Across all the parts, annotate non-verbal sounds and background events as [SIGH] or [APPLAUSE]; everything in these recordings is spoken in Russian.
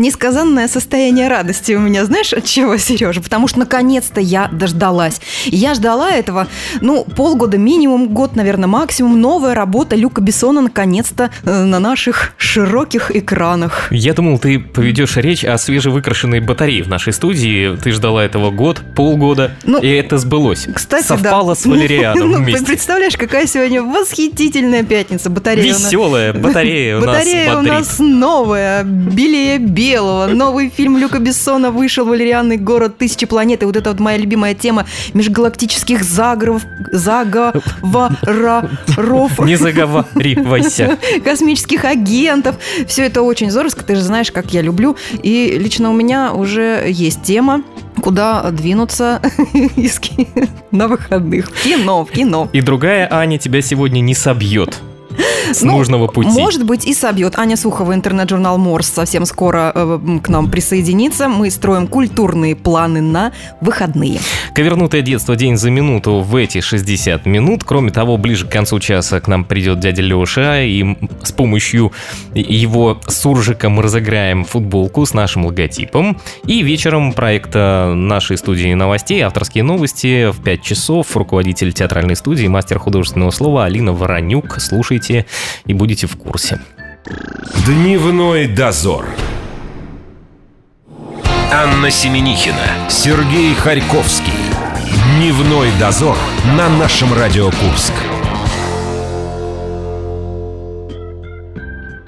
Несказанное состояние радости у меня, знаешь, от чего, Сережа? Потому что наконец-то я дождалась. И я ждала этого, ну, полгода минимум, год, наверное, максимум. Новая работа Люка Бессона наконец-то э, на наших широких экранах. Я думал, ты поведешь речь о свежевыкрашенной батарее в нашей студии. Ты ждала этого год, полгода, Ну, и это сбылось. Кстати, Совпало да. с Валерианом [LAUGHS] Ну, вместе. представляешь, какая сегодня восхитительная пятница. Батарея Веселая батарея у нас Батарея у нас новая, белее белого. Новый фильм Люка Бессона вышел «Валерианный город тысячи планет». И вот это вот моя любимая тема межгалактических заговоров, заговоров, Не заговаривайся. [LAUGHS] космических агентов. Все это очень здорово, ты же знаешь, как я люблю. И лично у меня уже есть тема, куда двинуться [LAUGHS] из на выходных. В кино, в кино. И другая Аня тебя сегодня не собьет с Ну, нужного пути. Может быть, и собьет. Аня Сухова, интернет-журнал Морс, совсем скоро э, к нам присоединится. Мы строим культурные планы на выходные. Ковернутое детство день за минуту в эти 60 минут. Кроме того, ближе к концу часа к нам придет дядя Леша, и с помощью его суржика мы разыграем футболку с нашим логотипом. И вечером проекта нашей студии новостей, авторские новости в 5 часов. Руководитель театральной студии, мастер художественного слова Алина Воронюк. Слушайте и будете в курсе. Дневной дозор. Анна Семенихина, Сергей Харьковский. Дневной дозор на нашем Радио Курск.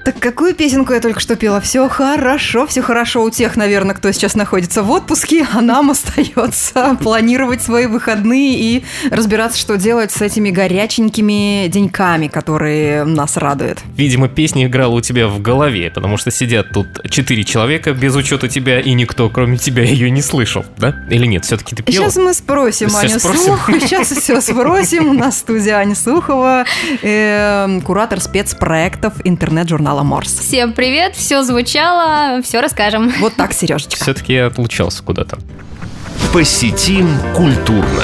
Так какую песенку я только что пела? Все хорошо, все хорошо у тех, наверное, кто сейчас находится в отпуске, а нам [LAUGHS] остается планировать свои выходные и разбираться, что делать с этими горяченькими деньками, которые нас радуют. Видимо, песня играла у тебя в голове, потому что сидят тут четыре человека без учета тебя, и никто, кроме тебя, ее не слышал, да? Или нет? Все-таки ты пела? Сейчас мы спросим Сейчас Аню спросим. [LAUGHS] Сейчас все спросим. У нас в студии Аня Сухова, э, куратор спецпроектов интернет-журнала Морс. Всем привет, все звучало, все расскажем. Вот так, Сережечка. Все-таки я отлучался куда-то. Посетим культурно.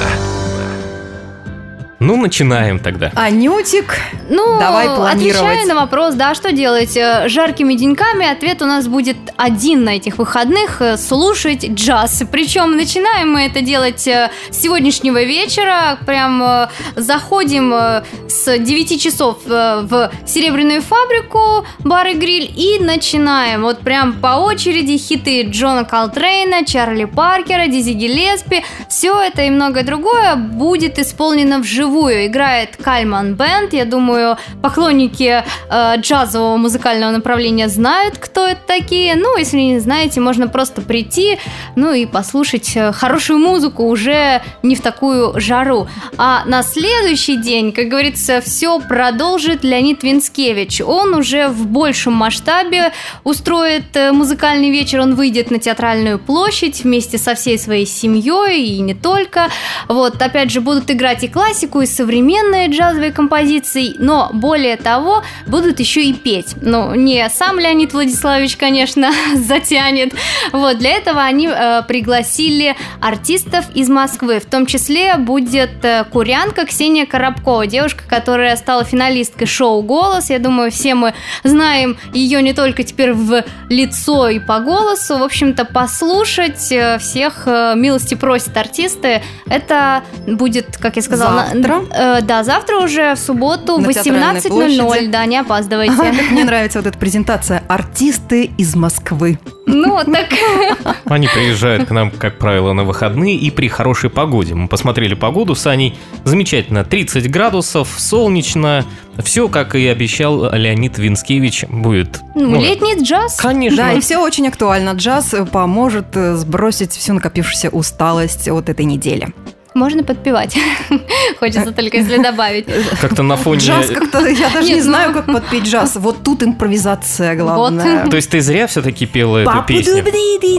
Ну, начинаем тогда. Анютик, Ну, Давай планировать. отвечая на вопрос, да, что делать э, жаркими деньками, ответ у нас будет один на этих выходных э, – слушать джаз. Причем начинаем мы это делать э, с сегодняшнего вечера, прям заходим с 9 часов в Серебряную фабрику, бар и гриль, и начинаем. Вот прям по очереди хиты Джона Колтрейна, Чарли Паркера, Дизи Гиллеспи. Все это и многое другое будет исполнено вживую. Играет Кальман Бенд. Я думаю, поклонники э, джазового музыкального направления знают, кто это такие. Ну, если не знаете, можно просто прийти, ну и послушать э, хорошую музыку уже не в такую жару. А на следующий день, как говорится, все продолжит Леонид Винскевич. Он уже в большем масштабе устроит э, музыкальный вечер. Он выйдет на театральную площадь вместе со всей своей семьей и не только. Вот, опять же, будут играть и классику, и современные джазовые композиции, но более того, будут еще и петь. Ну, не сам Леонид Владиславович, конечно, [LAUGHS] затянет. Вот, для этого они э, пригласили артистов из Москвы. В том числе будет э, курянка Ксения Коробкова, девушка, которая стала финалисткой шоу «Голос». Я думаю, все мы знаем ее не только теперь в лицо и по голосу. В общем-то, послушать э, всех э, милости просят артисты. Это будет, как я сказала, на- Завтра? э, да, завтра уже в субботу в На Театральной 18.00. площади. Да, не опаздывайте. Как мне нравится вот эта презентация. Артисты из Москвы. Ну, так [LAUGHS] Они приезжают к нам, как правило, на выходные и при хорошей погоде. Мы посмотрели погоду с Аней. Замечательно. 30 градусов, солнечно. Все, как и обещал Леонид Винскевич, будет. ну, летний джаз. Конечно. Да, и все очень актуально. Джаз поможет э, сбросить всю накопившуюся усталость от этой недели. Можно подпевать. [LAUGHS] Хочется только если добавить. Как-то на фоне... Джаз как-то, я даже Нет, не знаю, ну- как подпеть джаз. Вот тут импровизация главная. То есть ты зря все-таки пела эту песню?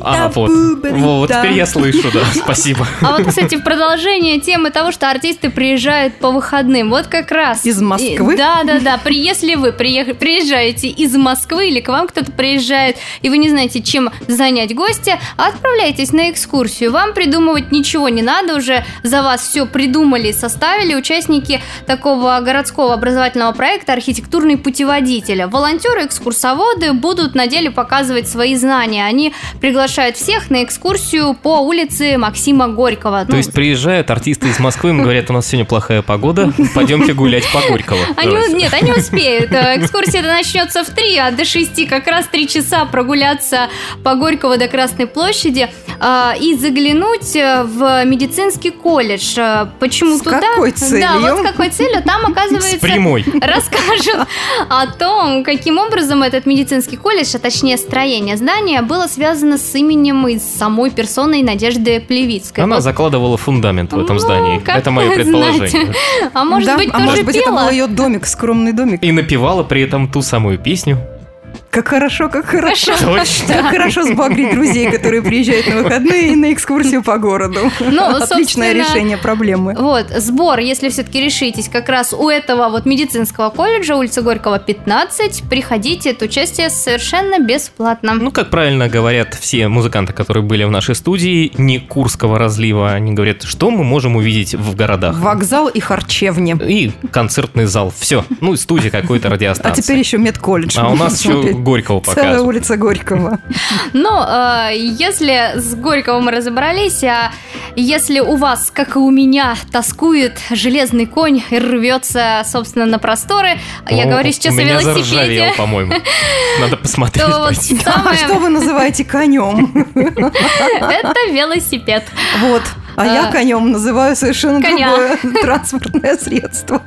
А, вот. Вот теперь я слышу, да. [LAUGHS] Спасибо. А вот, кстати, в продолжение темы того, что артисты приезжают по выходным. Вот как раз. Из Москвы? И- Да, да, да. При, если вы приезжаете из Москвы или к вам кто-то приезжает, и вы не знаете, чем занять гостя, отправляйтесь на экскурсию. Вам придумывать ничего не надо, уже за вас все придумали и составили участники такого городского образовательного проекта «Архитектурный путеводитель». Волонтеры, экскурсоводы будут на деле показывать свои знания. Они приглашают всех на экскурсию по улице Максима Горького. То Ну, есть приезжают артисты из Москвы, им говорят, у нас сегодня плохая погода, пойдемте гулять по Горького. Они, нет, они успеют. Э, Экскурсия начнется в 3, а до 6 как раз 3 часа прогуляться по Горького до Красной площади и заглянуть э, в медицинский колледж. Э, Почему С туда? какой Да, целью? вот с какой целью. Там, С оказывается, прямой. [LAUGHS] расскажут о том, каким образом этот медицинский колледж, а точнее строение здания, было связано с именем и с самой персоной Надежды Плевицкой. Она Вот, закладывала фундамент в этом Ну, здании. как Это мое предположение. знаете. А может Да, быть, а тоже может быть, это был ее домик, скромный домик. И напевала при этом ту самую песню. Как хорошо, как хорошо. Точно. Как хорошо сбагрить друзей, которые приезжают на выходные и на экскурсию по городу. Ну, Отличное решение проблемы. Вот, сбор, если все-таки решитесь, как раз у этого вот медицинского колледжа, улица Горького, 15, приходите, это участие совершенно бесплатно. Ну, как правильно говорят все музыканты, которые были в нашей студии, не Курского разлива, они говорят, что мы можем увидеть в городах. Вокзал и харчевни. И концертный зал, все. Ну, и студия какой-то А радиостанции. теперь еще медколледж. А у нас еще Горького Целая показывают. улица Горького. [LAUGHS] Но э, если с Горького мы разобрались, а если у вас, как и у меня, тоскует железный конь и рвется, собственно, на просторы, я говорю сейчас о велосипеде, по-моему. Надо посмотреть. [LAUGHS] А что вы называете конем? [LAUGHS] Это велосипед. Вот. А я А. конем называю совершенно другое транспортное средство.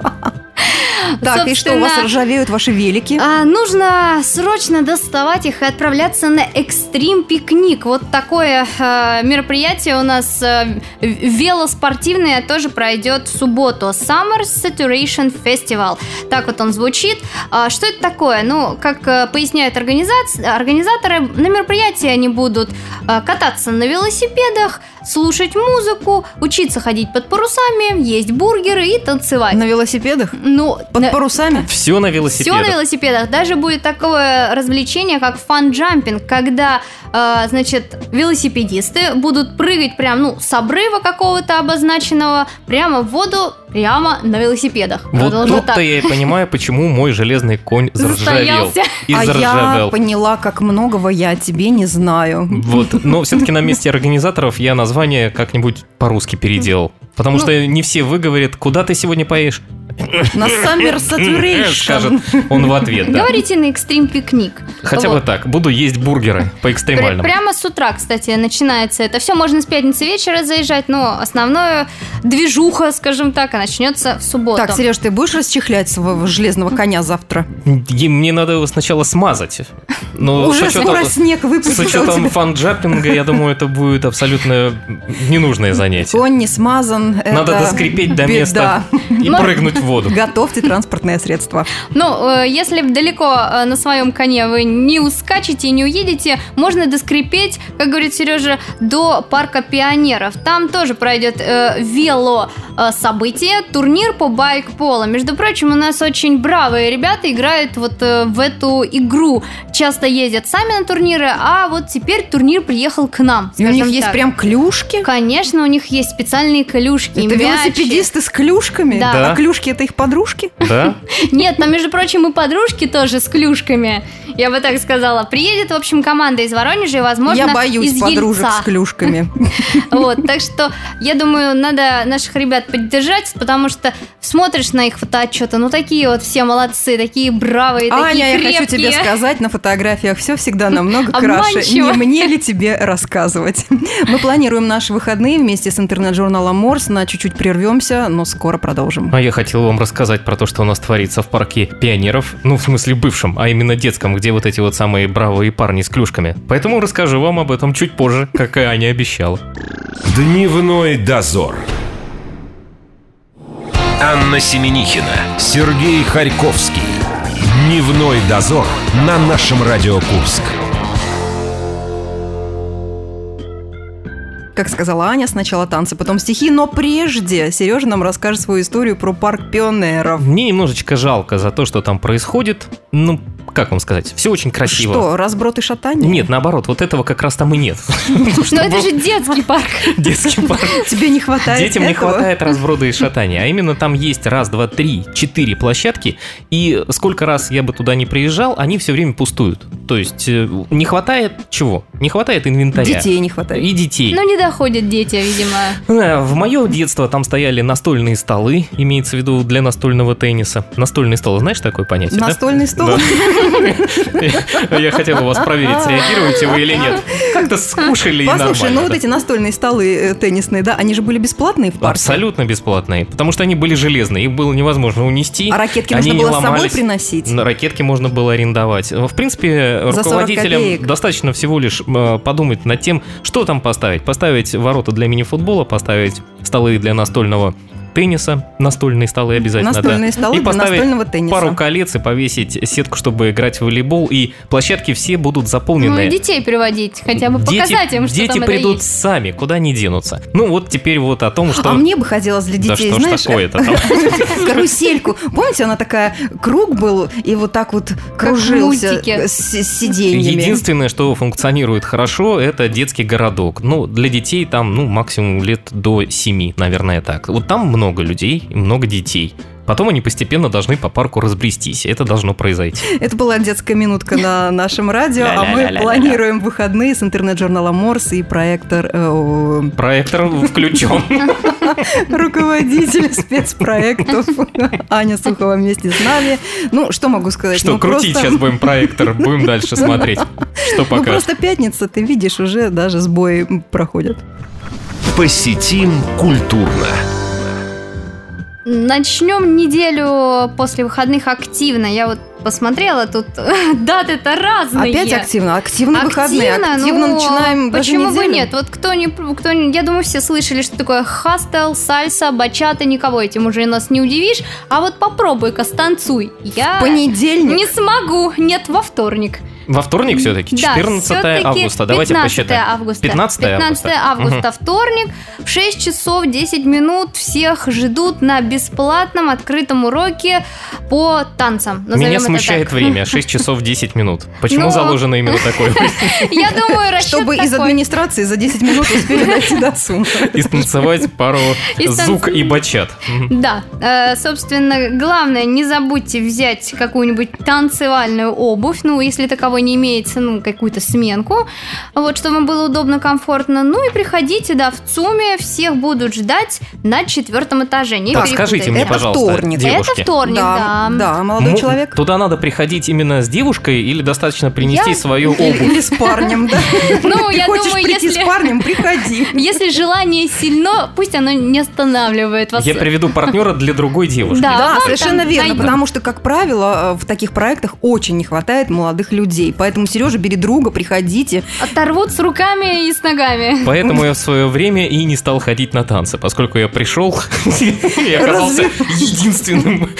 Так, и что, у вас Собственно, ржавеют ваши велики? А, нужно срочно доставать их и отправляться на экстрим пикник. Вот такое э, мероприятие у нас э, велоспортивное тоже пройдет в субботу. Summer Saturation Festival. Так вот он звучит. А, что это такое? Ну, как э, поясняют организаторы, на мероприятии они будут кататься на велосипедах, слушать музыку, учиться ходить под парусами, есть бургеры и танцевать. На велосипедах? Ну, Под на- парусами? Все на все велосипедах. на велосипедах. Даже будет такое развлечение, как fun-jumping, когда, э, значит, велосипедисты будут прыгать прям, ну, с обрыва какого-то обозначенного прямо в воду, прямо на велосипедах. Вот тут-то я и понимаю, почему мой железный конь [LAUGHS] заржавел. Застоялся. И а я заржавел. поняла, как многого я о тебе не знаю. Вот, [LAUGHS] но все-таки на месте организаторов я название как-нибудь по-русски переделал. Потому Ну. что не все выговорят, куда ты сегодня поешь. На Summer [LAUGHS] Saturation. Скажет он в ответ, да. Говорите на экстрим пикник. Хотя бы Вот. так, буду есть бургеры по экстремальному. Прямо с утра, кстати, начинается это все. Можно с пятницы вечера заезжать, но основное движуха, скажем так, а начнется в субботу. Так, Сереж, ты будешь расчехлять своего железного коня завтра? И мне надо его сначала смазать. Но Уже с учетом- скоро снег С выпустил учетом фан-джаппинга, я думаю, это будет абсолютно ненужное занятие. Конь не смазан. Надо это доскрипеть до беда. места и Но- прыгнуть в воду. Готовьте транспортное средство. Ну, э, если далеко э, на своем коне вы не ускачете и не уедете, можно доскрипеть, как говорит Сережа, до парка пионеров. Там тоже пройдет э, вело э, турнир по байк-поло. Между прочим, у нас очень бравые ребята играют вот э, в эту игру. Часто ездят сами на турниры, а вот теперь турнир приехал к нам. И у них скажем есть так. прям клюшки. Конечно, у них есть специальные клюшки, Это мячи. велосипедисты с клюшками? Да. Да. А клюшки это их подружки? Да? [LAUGHS] Нет, там, между прочим, и подружки тоже с клюшками. Я бы так сказала. Приедет, в общем, команда из Воронежа и, возможно, Я боюсь из подружек Ельца. с клюшками. [LAUGHS] Вот, так что я думаю, надо наших ребят поддержать, потому что смотришь на их фотоотчеты, ну такие вот все молодцы, такие бравые, Аня, такие я крепкие. хочу тебе сказать, на фотографиях все всегда намного краше. Обманчиво. Не мне ли тебе рассказывать? [LAUGHS] Мы планируем наши выходные вместе с интернет-журналом Морс. На чуть-чуть прервемся, но скоро продолжим. А я хотел вам рассказать про то, что у нас творится в парке пионеров, ну, в смысле бывшем, а именно детском, где вот эти вот самые бравые парни с клюшками. Поэтому расскажу вам об этом чуть позже, как и Аня обещала. Дневной дозор. Анна Семенихина, Сергей Харьковский. Дневной дозор на нашем Радио Курск. Как сказала Аня, сначала танцы, потом стихи, но прежде Сережа нам расскажет свою историю про парк пионеров. Мне немножечко жалко за то, что там происходит. Ну, как вам сказать, все очень красиво. Что, разброд и шатание? Нет, наоборот, вот этого как раз там и нет. [LAUGHS] Но это же [LAUGHS] детский парк. Детский парк. [LAUGHS] Тебе не хватает Детям не хватает разброда и шатания. А именно там есть раз, два, три, четыре площадки. И сколько раз я бы туда не приезжал, они все время пустуют. То есть э, не хватает чего? Не хватает инвентаря. Детей не хватает. И детей. Ну, не доходят дети, видимо. Э, В мое детство там стояли настольные столы, имеется в виду для настольного тенниса. Настольный стол, знаешь такое понятие? Настольный стол? [LAUGHS] Я хотел у вас проверить, среагируете вы или нет. Как-то скушали Послушай, ну вот эти настольные столы э, теннисные, да, они же были бесплатные в парке? Абсолютно бесплатные, потому что они были железные, их было невозможно унести. А ракетки нужно было с собой приносить? Но Ракетки можно было арендовать. В принципе, За 40 руководителям достаточно всего лишь э, подумать над тем, что там поставить. Поставить ворота для мини-футбола, поставить столы для настольного тенниса, настольные столы обязательно, Настольные да. столы и для поставить настольного тенниса. пару колец и повесить сетку, чтобы играть в волейбол, и площадки все будут Ну, заполнены. и детей приводить, хотя бы Дети- показать им, что дети там это придут есть. сами, куда не денутся. Ну вот теперь вот о том, что... А мне бы хотелось для Да детей, что ж такое-то там? [LAUGHS] карусельку. Помните, она такая, круг был, и вот так вот кружился мультике. с, с сиденьями. Единственное, что функционирует хорошо, это детский городок. Ну, для детей там, ну, максимум лет до 7, наверное, так. Вот там много людей, и много детей. Потом они постепенно должны по парку разбрестись. Это должно произойти. Это была детская минутка на [LAUGHS] нашем радио, а мы планируем выходные с интернет-журналом Морс и проектор, э, Проектор включен. [LAUGHS] руководитель спецпроектов [LAUGHS] Аня Сухова вместе с нами. Ну, что могу сказать? Что, Ну, крутить сейчас будем проектор, будем дальше смотреть, что Ну, покажет. просто пятница, ты видишь, уже даже сбои проходят. Посетим культурно. Начнем неделю после выходных активно. Я вот посмотрела, тут [LAUGHS] даты-то разные. Опять активно. Активно выходные. Активно, Активно ну, начинаем Почему бы нет? Вот кто не, кто не, я думаю, все слышали, что такое хастел, сальса, бачата, никого этим уже нас не удивишь. А вот попробуй-ка, станцуй. Я Понедельник. не смогу, нет, во вторник. Во вторник все-таки, Да, 14 всё-таки августа. Давайте 15 посчитаем. августа. 15 15 августа, вторник, в 6 часов 10 минут всех ждут на бесплатном открытом уроке по танцам. Назовем Меня смущает так. время, 6 часов 10 минут. Почему Ну. заложено именно [LAUGHS] такое? Я думаю, расчет Чтобы из администрации за 10 минут успели дойти до суммы. [LAUGHS] И станцевать пару зук и бачат. Да, э, собственно, главное, не забудьте взять какую-нибудь танцевальную обувь, ну, если таковой не имеется, ну, какую-то сменку, вот, чтобы вам было удобно, комфортно. Ну и приходите, да, в ЦУМе, всех будут ждать на четвертом этаже. Не Так, скажите мне, Это пожалуйста, вторник. девушки. Это вторник, да. Да, молодой Мо- человек. Туда надо приходить именно с девушкой или достаточно принести Я- свою Или, обувь? или с парнем, да? [LAUGHS] Ну, Ты я хочешь думаю, прийти если- с парнем, приходи. [LAUGHS] Если желание сильно, пусть оно не останавливает вас. Я приведу партнера для другой девушки. Да. Да, совершенно верно, потому что, как правило, в таких проектах очень не хватает молодых людей. Поэтому, Сережа, бери друга, приходите. Оторвут с руками и с ногами. Поэтому я в свое время и не стал ходить на танцы, поскольку я пришел и [LAUGHS] оказался единственным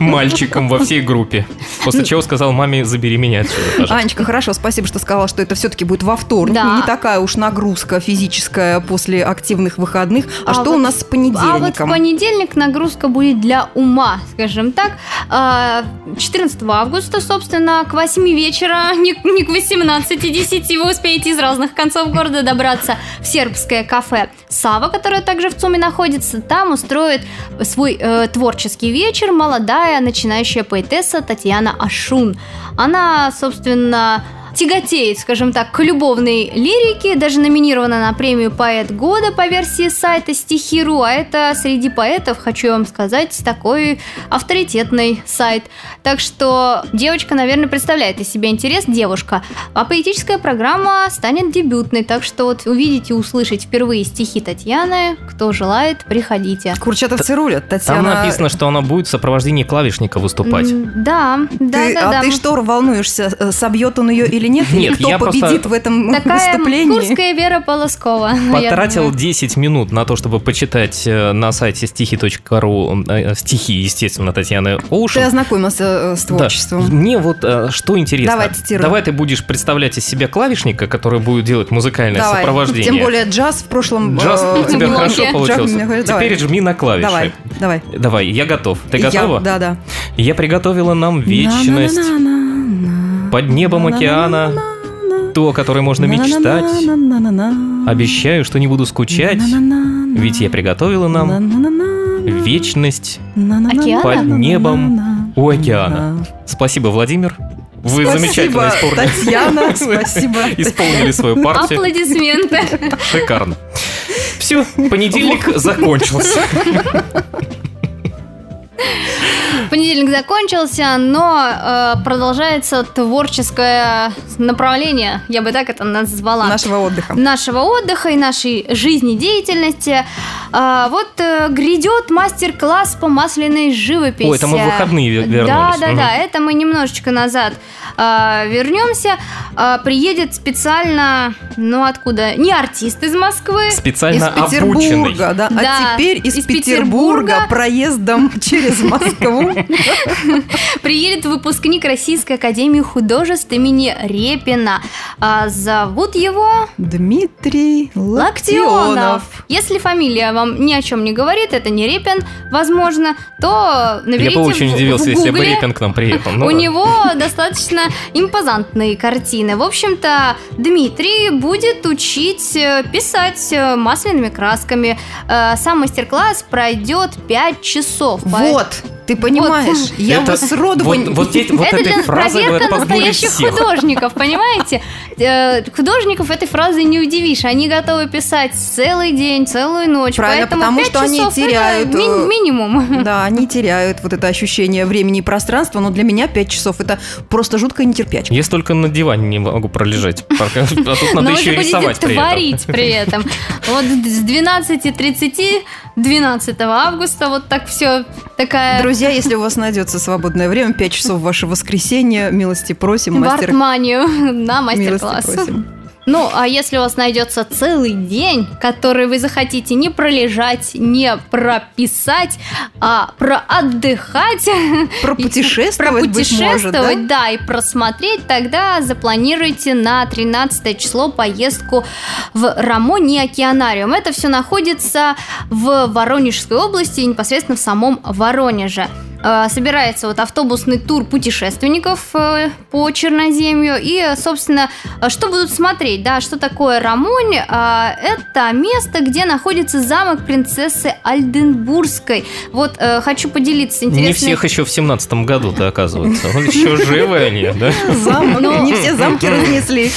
мальчиком во всей группе. После чего сказал маме, забери меня отсюда. Анечка, хорошо, спасибо, что сказала, что это все-таки будет во вторник. Не такая уж нагрузка физическая после активных выходных. А, А что у нас с А вот в понедельником? понедельник нагрузка будет для ума, скажем так. А, 14 августа, собственно, к 8 вечера, не, не к 18.10 вы успеете из разных концов города добраться в сербское кафе Сава, которое также в ЦУМе находится. Там устроит свой э, творческий вечер молодая начинающая поэтесса Татьяна Ашун. Она, собственно, тяготеет, скажем так, к любовной лирике, даже номинирована на премию «Поэт года» по версии сайта Стихиру, а это среди поэтов, хочу вам сказать, такой авторитетный сайт. Так что девочка, наверное, представляет из себя интерес, девушка. А поэтическая программа станет дебютной, так что вот увидите и услышать впервые стихи Татьяны, кто желает, приходите. Курчатовцы рулят, Там Татьяна. написано, что она будет в сопровождении клавишника выступать. Да, да, Ты- да, а да. ты что волнуешься, э, собьет он ее или нет? Или Нет, кто я просто- победит в этом Такая выступлении? курская Вера Полоскова. Потратил думаю. 10 минут на то, чтобы почитать э, на сайте стихи.ру э, стихи, естественно, Татьяны Ты Оушен. ознакомился э, с Да. творчеством. Мне вот э, что интересно. Давай, цитируй. Давай ты будешь представлять из себя клавишника, который будет делать музыкальное Давай. сопровождение. Тем более джаз в прошлом... Джаз э, у тебя хорошо получился. давай. Теперь жми на клавиши. Давай, давай. Давай, я готов. Ты Я- готова? Да, да. Я приготовила нам вечность. Под небом океана, ту, о которой можно мечтать. Обещаю, что не буду скучать, ведь я приготовила нам вечность. Океана? под небом у океана. Спасибо, Владимир. Вы Спасибо, замечательно исполнили. Татьяна, [LAUGHS] спасибо. Исполнили свою партию. Аплодисменты. Шикарно. Все, понедельник закончился. [LAUGHS] Понедельник закончился, но э, продолжается творческое направление, я бы так это назвала. Нашего отдыха. нашего отдыха и нашей жизнедеятельности. А, вот э, грядет мастер-класс по масляной живописи. Ой, это мы в выходные ве- вернулись. Да, да, Мгм. да, это мы немножечко назад а, вернемся. А, приедет специально, ну откуда? Не артист из Москвы. Специально Из обученный. Петербурга, да. Да, А теперь из, из Петербурга, Петербурга. проездом [LAUGHS] через Москву. [LAUGHS] Приедет выпускник Российской Академии Художеств имени Репина. А, зовут его Дмитрий Локтионов. Локтионов. Если фамилия вам ни о чем не говорит, это не Репин, возможно, то наберите Я бы очень в- удивился, в если бы. Репин к нам приехал. Ну У да. него достаточно импозантные картины. В общем-то, Дмитрий будет учить э, писать э, масляными красками. Э, Сам мастер-класс пройдет 5 часов. Вот, ты понимаешь, я Это- бы сроду вот, бы- вот эти- [LAUGHS] вот это для проверка настоящих всех. художников, понимаете? Э, Художников этой фразой не удивишь. Они готовы писать целый день, целую ночь. Правильно, поэтому потому что они теряют, ми- э, минимум. [LAUGHS] Да, они теряют вот это ощущение времени и пространства, но для меня 5 часов это просто жуткая нетерпячка. Я столько на диване не могу пролежать. [LAUGHS] А тут надо еще рисовать будете при этом. творить при этом. Вот с 12.30 12 августа вот так все такая Друзья, если у вас найдется свободное время, 5 часов в ваше воскресенье, милости просим, мастер Артманию на милости мастер-класс. просим. Ну, а если у вас найдется целый день, который вы захотите не пролежать, не прописать, а проотдыхать, [LAUGHS] Пропутешествовать, быть может, да? пропутешествовать, да, и просмотреть, тогда запланируйте на 13 число поездку в Рамони Океанариум. Это все находится в Воронежской области, непосредственно в самом Воронеже. Э, Собирается вот автобусный тур путешественников э, по Черноземью. И, э, собственно, э, что будут смотреть, да, что такое Рамонь? А, Это место, где находится замок принцессы Альденбургской. Вот э, хочу поделиться интересной... Не всех еще в семнадцатом году-то оказывается. Вот [LAUGHS] Еще живы они, да? Замок. Не все замки [LAUGHS] разнесли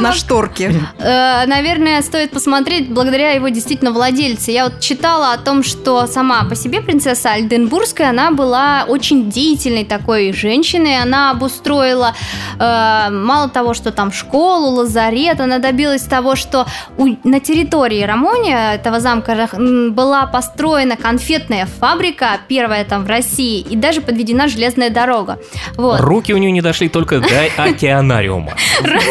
на шторке. Э, наверное, стоит посмотреть благодаря его действительно владельце. Я вот читала о том, что сама по себе принцесса Альденбургская, она была очень деятельной такой женщиной. Она обустроила э, мало того, что там школу, лазарет, она добилась того, что у- на территории Рамония, этого замка, была построена конфетная фабрика, первая там в России, и даже подведена железная дорога. Вот. Руки у нее не дошли только до [LAUGHS] океанариума.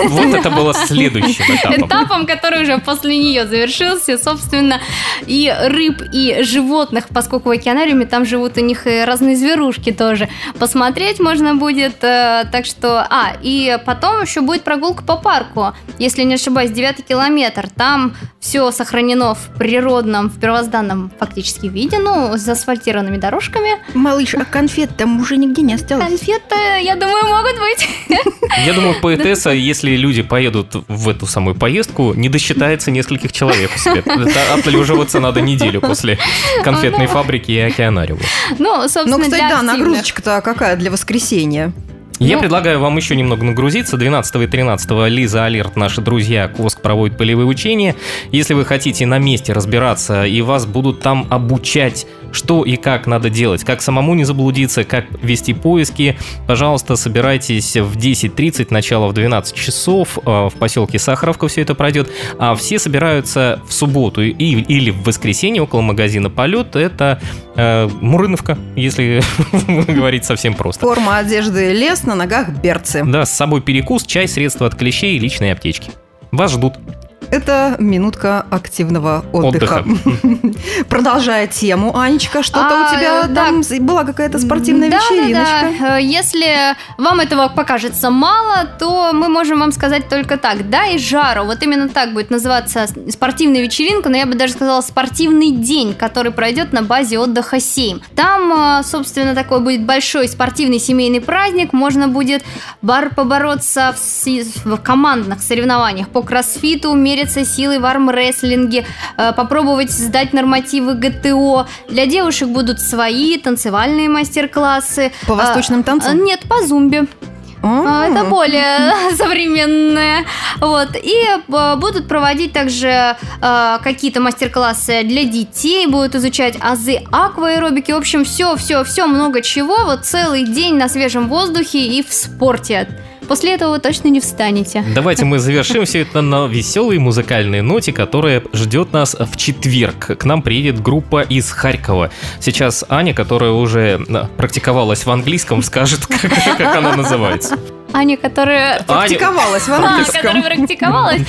Вот это было [LAUGHS] следующим этапом. этапом, который уже после нее завершился, собственно, и рыб, и животных, поскольку в океанариуме там живут у них и разные зверушки тоже. Посмотреть можно будет, э, так что... А, и потом еще будет прогулка по парку, если не ошибаюсь, 9 километр. Там все сохранено в природном, в первозданном фактически виде, ну, с асфальтированными дорожками. Малыш, а конфет там уже нигде не осталось. Конфеты, я думаю, могут быть. Я думаю, поэтесса, если люди поедут в эту самую поездку, не досчитается нескольких человек у себя. Отлеживаться надо неделю после конфетной фабрики и океанариума. Ну, собственно, кстати, для да, нагрузочка-то какая для воскресенья? Я Ну. предлагаю вам еще немного нагрузиться. 12 и 13 Лиза Алерт, наши друзья, КОСК проводит полевые учения. Если вы хотите на месте разбираться и вас будут там обучать, что и как надо делать, как самому не заблудиться, как вести поиски, пожалуйста, собирайтесь в 10.30, начало в 12 часов, э, в поселке Сахаровка все это пройдет, а все собираются в субботу и, или в воскресенье около магазина «Полет», это э, Мурыновка, если [LAUGHS] говорить совсем просто. Форма одежды лес, на ногах берцы. Да, с собой перекус, чай, средства от клещей и личные аптечки. Вас ждут. Это минутка активного отдыха. Отдыха. [LAUGHS] Продолжая тему, Анечка, что-то А, у тебя да. там была какая-то спортивная Да, вечериночка. Да, да. Э, Если вам этого покажется мало, то мы можем вам сказать только так. Да, и жару. Вот именно так будет называться спортивная вечеринка, но я бы даже сказала спортивный день, который пройдет на базе отдыха 7. Там, э, собственно, такой будет большой спортивный семейный праздник. Можно будет бар побороться в, в командных соревнованиях по кроссфиту, мериться силой в армрестлинге, э, попробовать сдать нормативы ГТО. Для девушек будут свои танцевальные мастер-классы. По восточным А, танцам? Нет, по зумбе. А, Это более [LAUGHS] современное. Вот. И э, будут проводить также э, какие-то мастер-классы для детей, будут изучать азы акваэробики. В общем, все, все, все, много чего. Вот целый день на свежем воздухе и в спорте. После этого вы точно не встанете. Давайте мы завершим все это на веселой музыкальной ноте, которая ждет нас в четверг. К нам приедет группа из Харькова. Сейчас Аня, которая уже э, практиковалась в английском, скажет, [LAUGHS] как, как она называется. Аня, которая... Практиковалась в А, английском. которая практиковалась.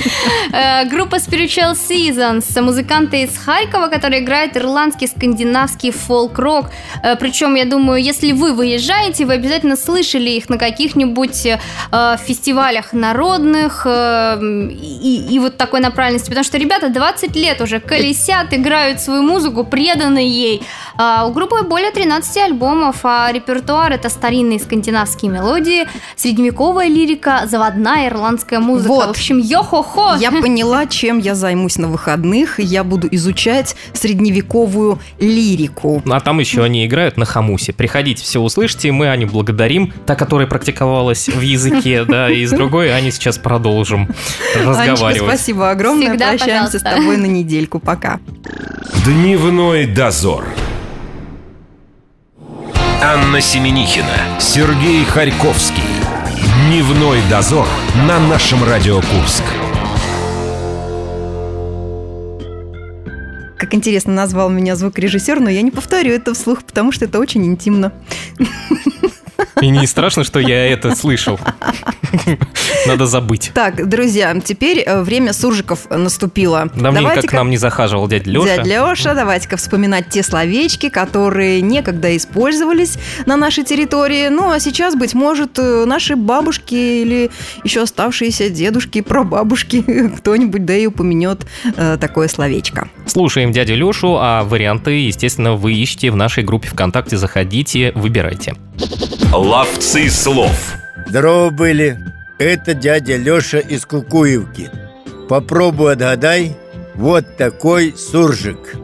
Э, Группа Spiritual Seasons, музыканты из Харькова, которые играют ирландский, скандинавский фолк-рок. Э, Причем, я думаю, если вы выезжаете, вы обязательно слышали их на каких-нибудь э, фестивалях народных и, и вот такой направленности. Потому что ребята 20 лет уже колесят, играют свою музыку, преданы ей. А у группы более 13 альбомов, а репертуар это старинные скандинавские мелодии, средневековая лирика, заводная ирландская музыка. Вот. В общем, йо-хо-хо. Я поняла, чем я займусь на выходных. Я буду изучать средневековую лирику. А там еще они играют на хамусе. Приходите, все услышите. Мы Аню благодарим. Та, которая практиковалась в языке, [LAUGHS] да, и с другой Ани сейчас продолжим Анечка, разговаривать. спасибо огромное. Всегда, Прощаемся с пожалуйста. тобой на недельку. Пока. Дневной дозор. Анна Семенихина, Сергей Харьковский. Дневной дозор на нашем Радио Курск. Как интересно назвал меня звукорежиссер, но я не повторю это вслух, потому что это очень интимно. И не страшно, что я это слышал. Надо забыть. Так, друзья, теперь э, время суржиков наступило. Давненько к нам не захаживал дядя Леша. Дядя Леша, давайте-ка вспоминать те словечки, которые некогда использовались на нашей территории. Ну, а сейчас, быть может, э, наши бабушки или еще оставшиеся дедушки, прабабушки, [LAUGHS] кто-нибудь да и упомянет э, такое словечко. Слушаем дядю Лешу, а варианты, естественно, вы ищите в нашей группе ВКонтакте, заходите, выбирайте. Ловцы слов. Здорово были. Это дядя Леша из Кукуевки. Попробуй отгадай. Вот такой суржик.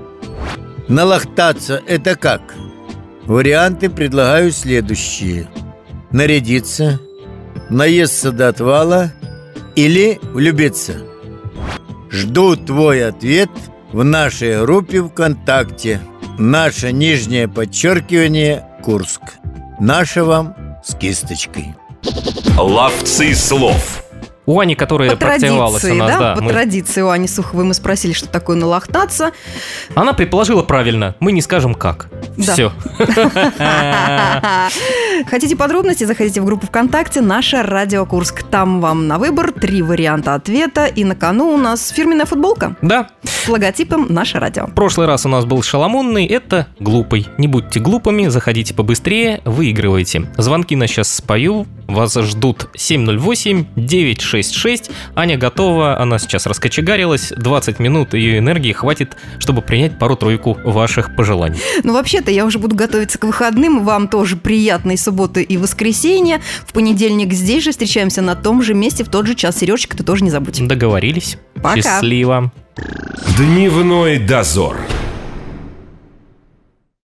Налахтаться – это как? Варианты предлагаю следующие. Нарядиться, наесться до отвала или влюбиться. Жду твой ответ в нашей группе ВКонтакте. Наше нижнее подчеркивание Курск. Наше вам с кисточкой. Ловцы слов. У Ани, которая По практиковалась традиции, у нас, да, да, по мы- традиции у Ани Суховой мы спросили, что такое налахтаться. она предположила правильно. Мы не скажем как. Да. Все. [LAUGHS] Хотите подробности, заходите в группу ВКонтакте «Наша Радио Курск». Там вам на выбор три варианта ответа. И на кону у нас фирменная футболка Да, с логотипом «Наше радио». в прошлый раз у нас был шаломонный, это глупый. Не будьте глупыми, заходите побыстрее, выигрывайте. Звонки на сейчас спою, вас ждут 708-966. Аня готова, она сейчас раскочегарилась, 20 минут ее энергии хватит, чтобы принять пару-тройку ваших пожеланий. Ну, вообще-то, я уже буду готовиться к выходным. Вам тоже приятной субботы и воскресенья. В понедельник здесь же встречаемся на том же месте, в тот же час. Сережечка, ты тоже не забудь. Договорились? Пока. Счастливо. Дневной дозор.